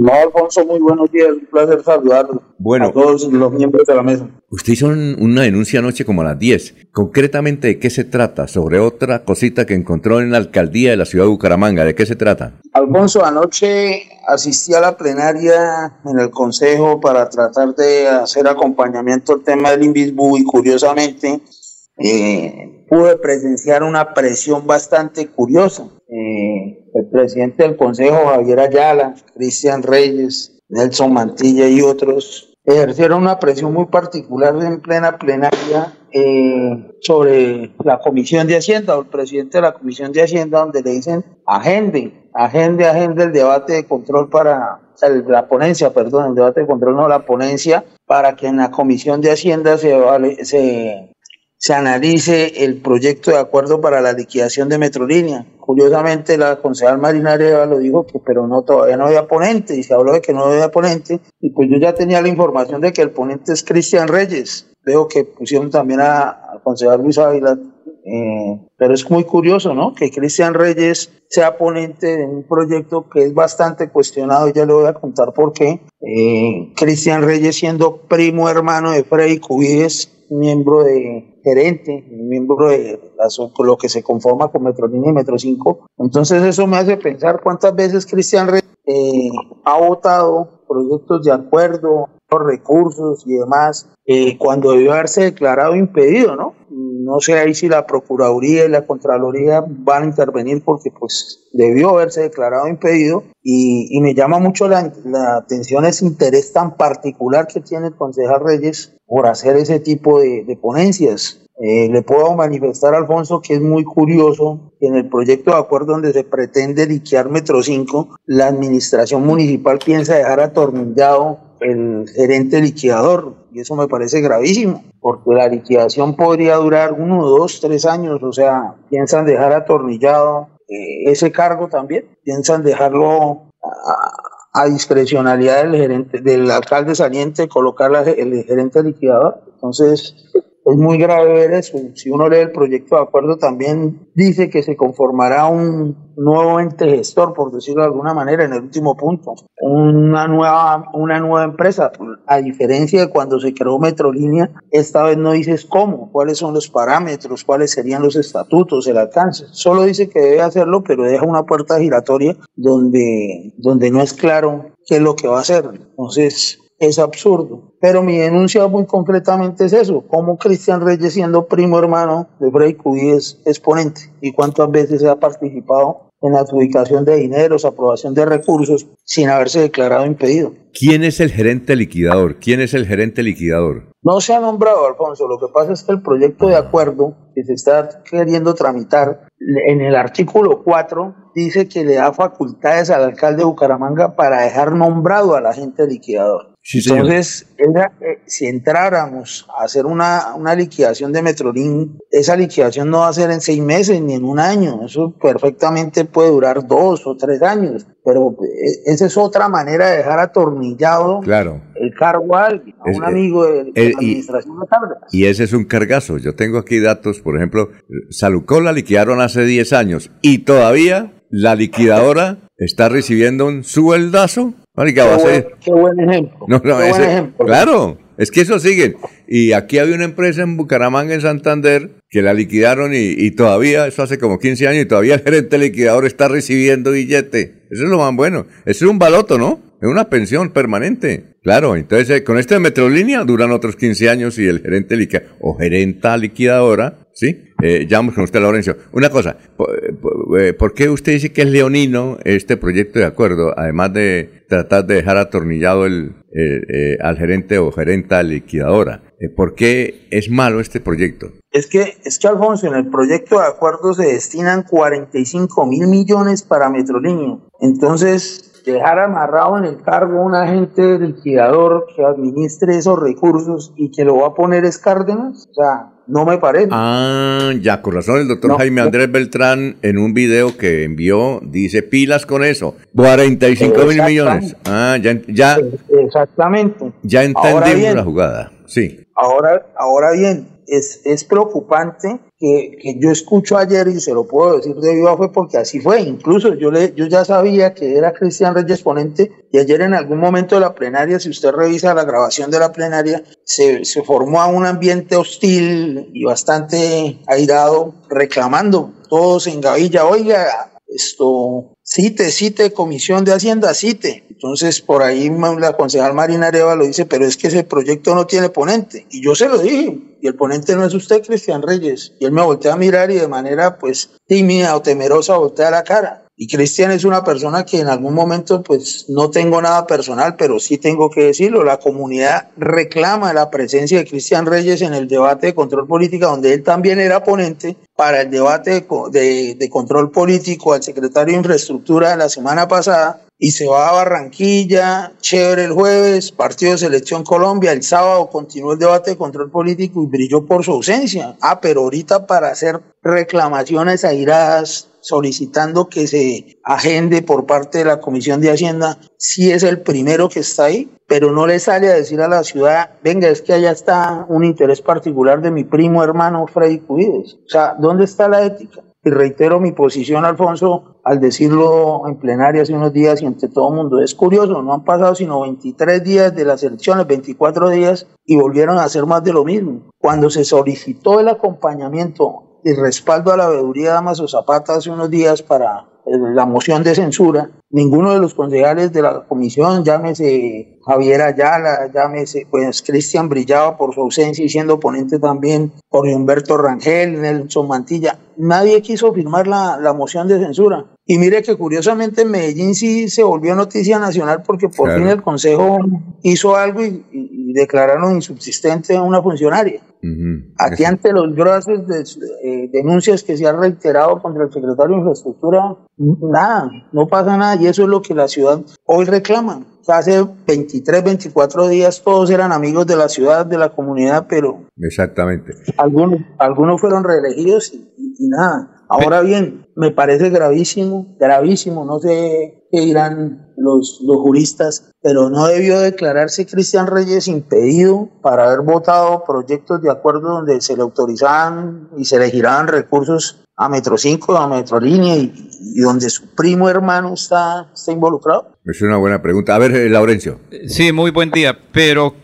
No, Alfonso, muy buenos días, un placer saludarlo. Bueno, a todos los miembros de la mesa. Usted hizo una denuncia anoche como a las 10. Concretamente, ¿de qué se trata? Sobre otra cosita que encontró en la alcaldía de la ciudad de Bucaramanga. ¿De qué se trata? Alfonso, anoche asistí a la plenaria en el Consejo para tratar de hacer acompañamiento al tema del Invisbu y curiosamente eh, pude presenciar una presión bastante curiosa. Eh, el presidente del Consejo, Javier Ayala, Cristian Reyes, Nelson Mantilla y otros, ejercieron una presión muy particular en plena plenaria eh, sobre la Comisión de Hacienda o el presidente de la Comisión de Hacienda, donde le dicen agende, agende, agende el debate de control para, la ponencia, perdón, el debate de control, no la ponencia, para que en la Comisión de Hacienda se se analice el proyecto de acuerdo para la liquidación de Metrolínea. Curiosamente, la concejal Marina Areva lo dijo que, pero no, todavía no había ponente, y se habló de que no había ponente, y pues yo ya tenía la información de que el ponente es Cristian Reyes. Veo que pusieron también al concejal Luis Ávila, eh, pero es muy curioso, ¿no? Que Cristian Reyes sea ponente de un proyecto que es bastante cuestionado, ya le voy a contar por qué. Eh, Cristian Reyes siendo primo hermano de Freddy Cubides, miembro de gerente, miembro de lo que se conforma con Metrolínea y Metro 5. Entonces eso me hace pensar cuántas veces Cristian Reyes eh, ha votado proyectos de acuerdo, recursos y demás, eh, cuando debió haberse declarado impedido, ¿no? No sé ahí si la Procuraduría y la Contraloría van a intervenir porque pues debió haberse declarado impedido y, me llama mucho la, atención ese interés tan particular que tiene el concejal Reyes por hacer ese tipo de, ponencias. Eh, le puedo manifestar, Alfonso, que es muy curioso que en el proyecto de acuerdo donde se pretende liquear Metro 5, la administración municipal piensa dejar atornillado el gerente liquidador y eso me parece gravísimo porque la liquidación podría durar uno, dos, tres años, o sea, piensan dejar atornillado eh, ese cargo también, piensan dejarlo a, discrecionalidad del gerente, del alcalde saliente, colocar el gerente liquidador. Entonces, es muy grave ver eso. Si uno lee el proyecto de acuerdo, también dice que se conformará un nuevo ente gestor, por decirlo de alguna manera, en el último punto. Una nueva, una nueva empresa. A diferencia de cuando se creó Metrolínea, esta vez no dices cómo, cuáles son los parámetros, cuáles serían los estatutos, el alcance. Solo dice que debe hacerlo, pero deja una puerta giratoria donde, donde no es claro qué es lo que va a hacer. Entonces, es absurdo. Pero mi denuncia muy concretamente es eso, cómo Cristian Reyes siendo primo hermano de Frey Cubí es exponente y cuántas veces ha participado en la adjudicación de dineros, aprobación de recursos, sin haberse declarado impedido. ¿Quién es el gerente liquidador? ¿Quién es el gerente liquidador? No se ha nombrado, Alfonso. Lo que pasa es que el proyecto de acuerdo que se está queriendo tramitar en el artículo 4 dice que le da facultades al alcalde de Bucaramanga para dejar nombrado al agente liquidador. Entonces, eh, si entráramos a hacer una, una liquidación de Metrolín, esa liquidación no va a ser en seis meses ni en un año, eso perfectamente puede durar dos o tres años, pero eh, esa es otra manera de dejar atornillado claro. el cargo a, un amigo de, la administración de Cárdenas. Y ese es un cargazo, yo tengo aquí datos, por ejemplo, Salucó la liquidaron hace 10 años y todavía la liquidadora está recibiendo un sueldazo qué, buen, ejemplo. Claro, es que eso sigue. Y aquí había una empresa en Bucaramanga, en Santander, que la liquidaron y, todavía, eso hace como 15 años, y todavía el gerente liquidador está recibiendo billete. Eso es lo más bueno. Eso es un baloto, ¿no? Es una pensión permanente. Claro, entonces eh, con esta Metrolínea duran otros 15 años y el gerente liquidador o gerenta liquidadora ¿sí? Eh, vamos con usted, Laurencio. Una cosa, eh, ¿por, qué usted dice que es leonino este proyecto de acuerdo, además de tratar de dejar atornillado el, eh, al gerente o gerenta liquidadora? Eh, ¿Por qué es malo este proyecto? Es que, es que Alfonso, en el proyecto de acuerdo se destinan 45 mil millones para Metrolínea. Entonces, dejar amarrado en el cargo un agente liquidador que administre esos recursos y que lo va a poner es o sea, no me parece. Ah, ya, con razón, el doctor Jaime Andrés Beltrán en un video que envió dice pilas con eso, 45 mil millones. Ah, ya, ya. Exactamente. Ya entendimos la jugada, sí. Ahora, ahora bien, es, es preocupante que, que, yo escucho ayer y se lo puedo decir de viva fue porque así fue. Incluso yo, le, yo ya sabía que era Cristian Reyes ponente y ayer en algún momento de la plenaria, si usted revisa la grabación de la plenaria, se, se formó un ambiente hostil y bastante airado reclamando todos en Gavilla, oiga, esto, cite, cite, comisión de Hacienda, cite. Entonces, por ahí la concejal Marina Areva lo dice, pero es que ese proyecto no tiene ponente. Y yo se lo dije, y el ponente no es usted, Cristian Reyes. Y él me voltea a mirar y de manera, pues, tímida o temerosa voltea la cara. Y Cristian es una persona que en algún momento, pues, no tengo nada personal, pero sí tengo que decirlo. La comunidad reclama la presencia de Cristian Reyes en el debate de control política, donde él también era ponente para el debate de, de control político al secretario de Infraestructura la semana pasada y se va a Barranquilla, chévere el jueves, partido de Selección Colombia, el sábado continuó el debate de control político y brilló por su ausencia. Ah, pero ahorita para hacer reclamaciones airadas, solicitando que se agende por parte de la Comisión de Hacienda, sí es el primero que está ahí, pero no le sale a decir a la ciudad, venga, es que allá está un interés particular de mi primo hermano Freddy Cuides. O sea, ¿dónde está la ética? Y reitero mi posición, Alfonso, al decirlo en plenaria hace unos días y ante todo el mundo. Es curioso, no han pasado sino 23 días de las elecciones, 24 días, y volvieron a hacer más de lo mismo. Cuando se solicitó el acompañamiento y respaldo a la veeduría Damaso Zapata hace unos días para eh, la moción de censura, ninguno de los concejales de la comisión, llámese Javier Ayala, llámese, pues Cristian brillaba por su ausencia y siendo ponente también, por Humberto Rangel, Nelson Mantilla, nadie quiso firmar la, la, moción de censura. Y mire que curiosamente en Medellín sí se volvió noticia nacional porque por fin el Consejo hizo algo y, y, declararon insubsistente a una funcionaria. Aquí ante los graves de, eh, denuncias que se han reiterado contra el secretario de Infraestructura, nada, no pasa nada y eso es lo que la ciudad hoy reclama. Hace 23, 24 días todos eran amigos de la ciudad, de la comunidad, pero... Exactamente. Algunos, algunos fueron reelegidos y, y nada. Ahora bien, me parece gravísimo, gravísimo, no sé qué dirán los, los juristas, pero no debió declararse Cristian Reyes impedido para haber votado proyectos de acuerdo donde se le autorizaban y se le giraban recursos a Metro 5, a Metrolínea y, y donde su primo hermano está, está involucrado. Es una buena pregunta. A ver, eh, Laurencio. Sí, muy buen día, pero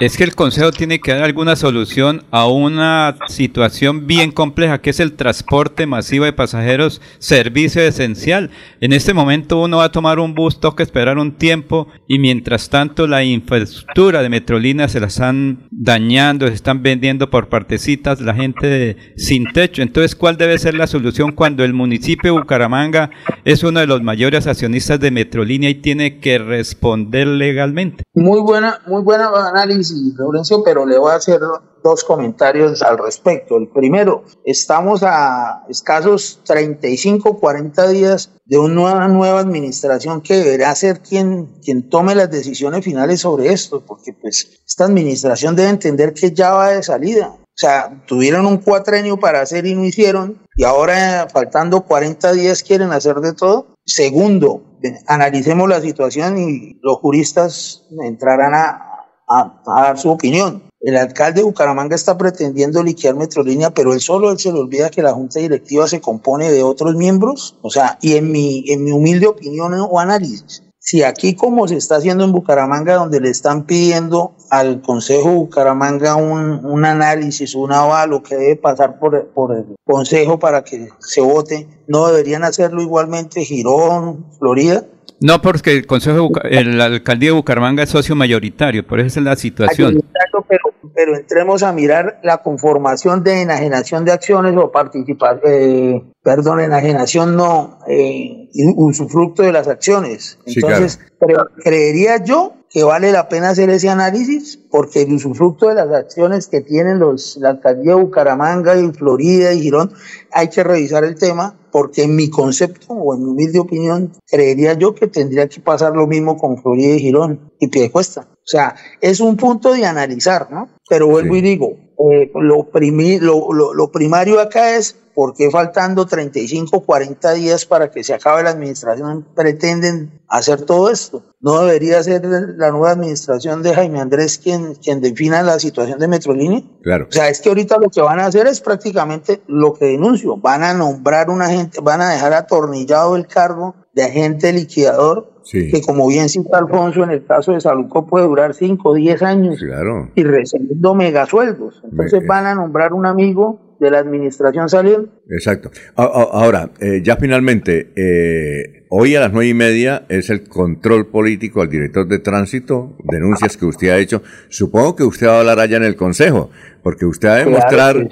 es que el Consejo tiene que dar alguna solución a una situación bien compleja, que es el transporte masivo de pasajeros, servicio esencial. En este momento uno va a tomar un bus, toca esperar un tiempo y mientras tanto la infraestructura de Metrolina se la están dañando, se están vendiendo por partecitas, la gente de, sin techo. Entonces, ¿cuál debe ser la solución cuando el municipio de Bucaramanga es uno de los mayores accionistas de Metrolínea y tiene que responder legalmente? Muy buena, muy buena análisis Laurencio, pero le voy a hacer dos comentarios al respecto. El primero, estamos a escasos 35, 40 días de una nueva administración que deberá ser quien, quien tome las decisiones finales sobre esto, porque pues esta administración debe entender que ya va de salida. O sea, tuvieron un cuatrenio para hacer y no hicieron, y ahora faltando 40 días quieren hacer de todo. Segundo, analicemos la situación y los juristas entrarán a, a, dar su opinión. El alcalde de Bucaramanga está pretendiendo liquidar Metrolínea, pero él solo él se le olvida que la junta directiva se compone de otros miembros. O sea, y en mi, en mi humilde opinión o análisis, si aquí como se está haciendo en Bucaramanga, donde le están pidiendo al Consejo Bucaramanga un, un análisis, un avalo que debe pasar por, por el Consejo para que se vote, no deberían hacerlo igualmente Girón, Florida. No, porque el Consejo, de el alcaldía de Bucaramanga es socio mayoritario, por eso es la situación. Pero, pero entremos a mirar la conformación de enajenación de acciones o participar, eh, perdón, enajenación no, eh, usufructo de las acciones. Entonces, sí, claro. creería yo que vale la pena hacer ese análisis porque el usufructo de las acciones que tienen los, la alcaldía de Bucaramanga y Florida y Girón, hay que revisar el tema porque en mi concepto o en mi humilde opinión, creería yo que tendría que pasar lo mismo con Florida y Girón y Piedecuesta. O sea, es un punto de analizar, ¿no? Pero vuelvo y digo, eh, lo, lo, lo, primario acá es por qué faltando 35, 40 días para que se acabe la administración pretenden hacer todo esto. No debería ser la nueva administración de Jaime Andrés quien, quien defina la situación de Metrolínea. Claro. O sea, es que ahorita lo que van a hacer es prácticamente lo que denuncio. Van a nombrar un agente, van a dejar atornillado el cargo de agente liquidador que como bien cita Alfonso, en el caso de Saluco puede durar 5 o 10 años claro. y recibiendo megasueldos. Entonces van a nombrar un amigo de la administración saliente. Exacto. Ahora, eh, ya finalmente, eh, hoy a las nueve y media es el control político al director de tránsito, denuncias que usted ha hecho. Supongo que usted va a hablar allá en el Consejo, porque usted va a demostrar,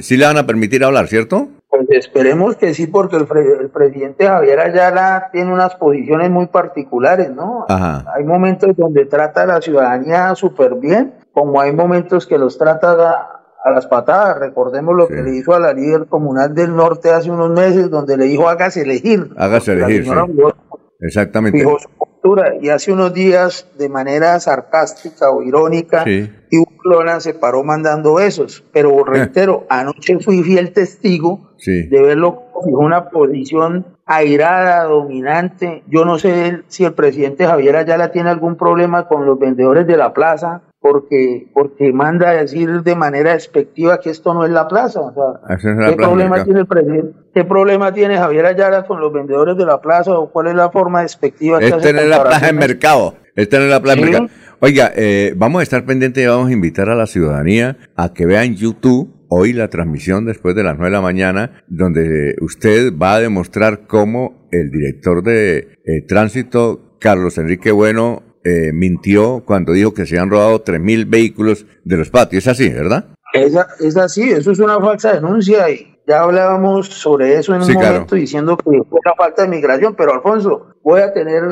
si eh, le van a permitir hablar, ¿cierto? Pues esperemos que sí, porque el, presidente Javier Ayala tiene unas posiciones muy particulares, ¿no? Hay momentos donde trata a la ciudadanía súper bien, como hay momentos que los trata a, las patadas. Recordemos lo que le hizo a la líder comunal del norte hace unos meses, donde le dijo hágase elegir. Hágase elegir. Exactamente. su Y hace unos días, de manera sarcástica o irónica, y Clona se paró mandando besos. Pero reitero, anoche fui fiel testigo de verlo con una posición airada, dominante. Yo no sé si el presidente Javier Ayala tiene algún problema con los vendedores de la plaza, porque, porque manda a decir de manera despectiva que esto no es la plaza. ¿qué, problema tiene el presidente? ¿Qué problema tiene Javier Ayala con los vendedores de la plaza o cuál es la forma despectiva que Este no es la plaza en mercado. Este no es la plaza en mercado. Oiga, eh, vamos a estar pendientes y vamos a invitar a la ciudadanía a que vean YouTube hoy la transmisión después de las 9 de la mañana, donde usted va a demostrar cómo el director de eh, tránsito, Carlos Enrique Bueno, eh, mintió cuando dijo que se han robado 3.000 vehículos de los patios. Es así, ¿verdad? Es, es así, eso es una falsa denuncia y ya hablábamos sobre eso en un momento diciendo que fue una falta de migración, pero Alfonso, voy a tener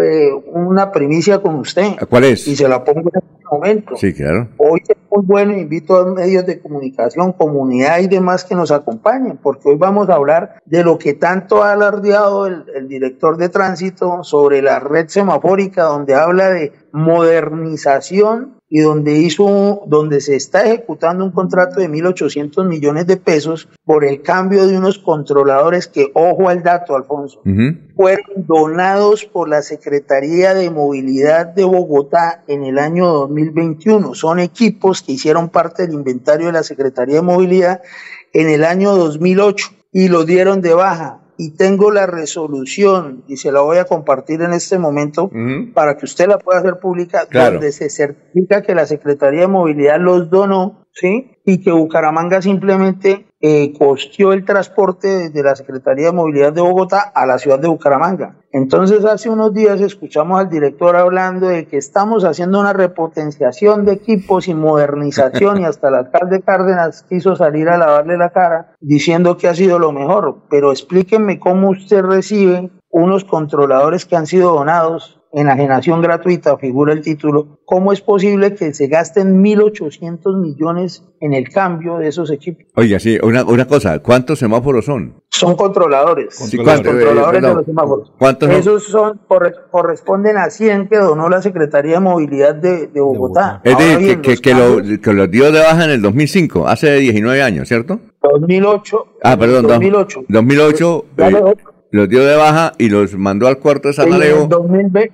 eh, una primicia con usted. ¿Cuál es? Y se la pongo en este momento. Sí, claro. Hoy es muy bueno, invito a medios de comunicación, comunidad y demás que nos acompañen, porque hoy vamos a hablar de lo que tanto ha alardeado el, el director de tránsito sobre la red semafórica, donde habla de modernización y donde hizo, donde se está ejecutando un contrato de 1.800 millones de pesos por el cambio de unos controladores que, ojo al dato, Alfonso, fueron donados por la Secretaría de Movilidad de Bogotá en el año 2021. Son equipos que hicieron parte del inventario de la Secretaría de Movilidad en el año 2008 y los dieron de baja y tengo la resolución y se la voy a compartir en este momento para que usted la pueda hacer pública, donde se certifica que la Secretaría de Movilidad los donó, ¿sí? Y que Bucaramanga simplemente eh, costeó el transporte de la Secretaría de Movilidad de Bogotá a la ciudad de Bucaramanga. Entonces hace unos días escuchamos al director hablando de que estamos haciendo una repotenciación de equipos y modernización y hasta el alcalde Cárdenas quiso salir a lavarle la cara diciendo que ha sido lo mejor. Pero explíquenme cómo usted recibe unos controladores que han sido donados enajenación gratuita, figura el título, ¿cómo es posible que se gasten 1.800 millones en el cambio de esos equipos? Oiga, sí, una, una cosa, ¿cuántos semáforos son? Son controladores. controladores de los semáforos. ¿Cuántos Esos son, corresponden a 100 que donó la Secretaría de Movilidad de, Bogotá. Es decir, que, que, lo, que los dio de baja en el 2005, hace 19 años, ¿cierto? 2008. Ah, perdón, 2008. 2008 los dio de baja y los mandó al cuarto de San Alejo.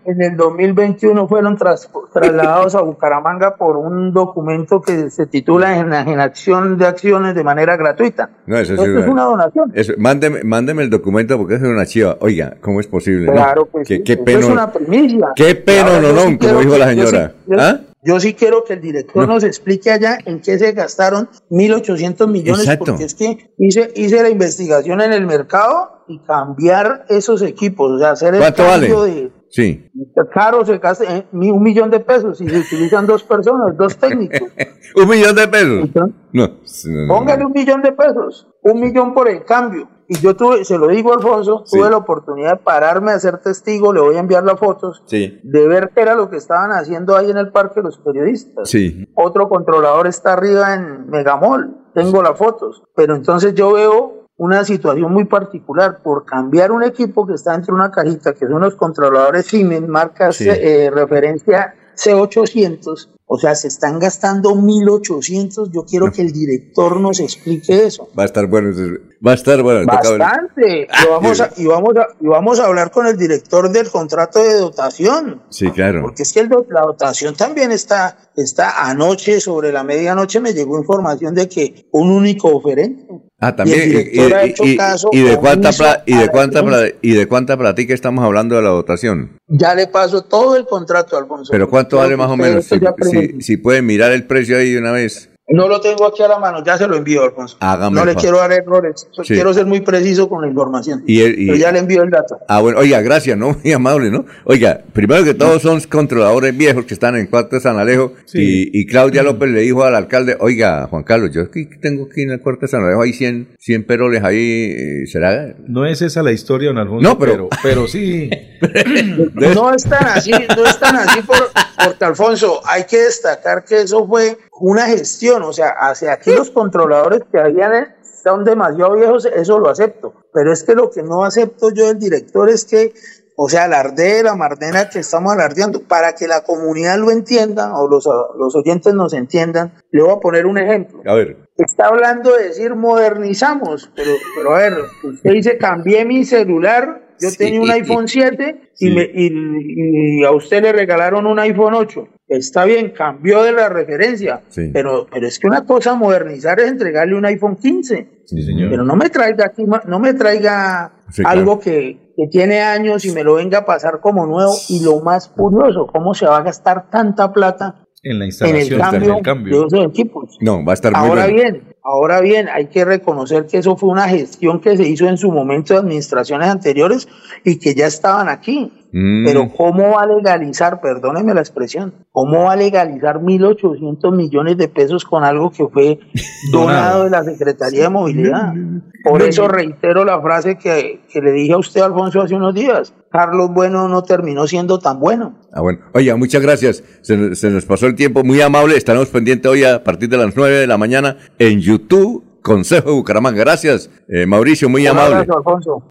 En el, 2021 fueron trasladados a Bucaramanga por un documento que se titula Enajenación de Acciones de manera gratuita. No, eso, es una donación. mándeme, mándeme, el documento porque es una chiva. Oiga, ¿cómo es posible? Claro, pues qué, qué pena, es una primicia. Qué pena, no, no, como dijo la señora. ¿Ah? Yo sí quiero que el director nos explique allá en qué se gastaron 1.800 millones, porque es que hice, hice la investigación en el mercado y cambiar esos equipos, o sea, hacer el cambio de... Sí. Caro se gasta eh, un millón de pesos y se utilizan dos personas, dos técnicos. ¿Un millón de pesos? no, Póngale un millón de pesos, un millón por el cambio. Y yo tuve, se lo digo Alfonso, tuve la oportunidad de pararme a ser testigo, le voy a enviar las fotos, sí. de ver qué era lo que estaban haciendo ahí en el parque los periodistas. Sí. Otro controlador está arriba en Megamol, tengo las fotos, pero entonces yo veo una situación muy particular por cambiar un equipo que está entre una cajita, que son los controladores Siemens, marcas eh, referencia C800, o sea, se están gastando 1800. Yo quiero que el director nos explique eso. Va a estar bueno. Va a estar bueno. Bastante. y, ah, vamos a, y, vamos a, y vamos a hablar con el director del contrato de dotación. Sí, claro. Porque es que el, la dotación también está, está anoche, sobre la medianoche, me llegó información de que un único oferente. Ah, también. Y, de cuánta y de cuánta y de cuánta platica estamos hablando de la dotación. Ya le paso todo el contrato, Alfonso. Pero cuánto vale más o menos. Si, si, pueden mirar el precio ahí de una vez. No lo tengo aquí a la mano, ya se lo envío, Alfonso. no le quiero dar errores, quiero ser muy preciso con la información. pero ya le envío el dato. Ah, bueno, oiga, gracias, ¿no? Muy amable, ¿no? Oiga, primero que todos son controladores viejos que están en Cuarto de San Alejo y, Claudia López le dijo al alcalde, oiga, Juan Carlos, yo aquí tengo aquí en el Cuarto de San Alejo, hay 100, 100 peroles ahí, eh, ¿será? No es esa la historia, don Alfonso, no, pero, pero, sí. no es tan así, no es tan así por, porque Alfonso, hay que destacar que eso fue una gestión, o sea, hacia aquí los controladores que habían son demasiado viejos, eso lo acepto, pero es que lo que no acepto yo del director es que, o sea, alarde la mardena que estamos alardeando, para que la comunidad lo entienda o los, los oyentes nos entiendan, le voy a poner un ejemplo. A ver. Está hablando de decir modernizamos, pero, pero a ver, usted dice cambié mi celular yo tenía un iPhone 7 y, me, y, a usted le regalaron un iPhone 8. Está bien, cambió de la referencia, pero, pero es que una cosa modernizar es entregarle un iPhone 15. Pero no me traiga aquí, no me traiga algo que, que, tiene años y me lo venga a pasar como nuevo. Y lo más curioso, ¿cómo se va a gastar tanta plata en la instalación, en el cambio, de esos equipos? No, va a estar Ahora bien, Ahora bien, hay que reconocer que eso fue una gestión que se hizo en su momento de administraciones anteriores y que ya estaban aquí. Mm. Pero ¿cómo va a legalizar, perdóneme la expresión, cómo va a legalizar 1.800 millones de pesos con algo que fue donado de la Secretaría de Movilidad? Por eso reitero la frase que, que le dije a usted, Alfonso, hace unos días. Carlos Bueno no terminó siendo tan bueno. Ah, bueno. Oye, muchas gracias. Se, se, nos pasó el tiempo muy amable. Estaremos pendientes hoy a partir de las 9 de la mañana en YouTube, Consejo de Bucaramanga. Gracias, eh, Mauricio, muy amable. Gracias, Alfonso.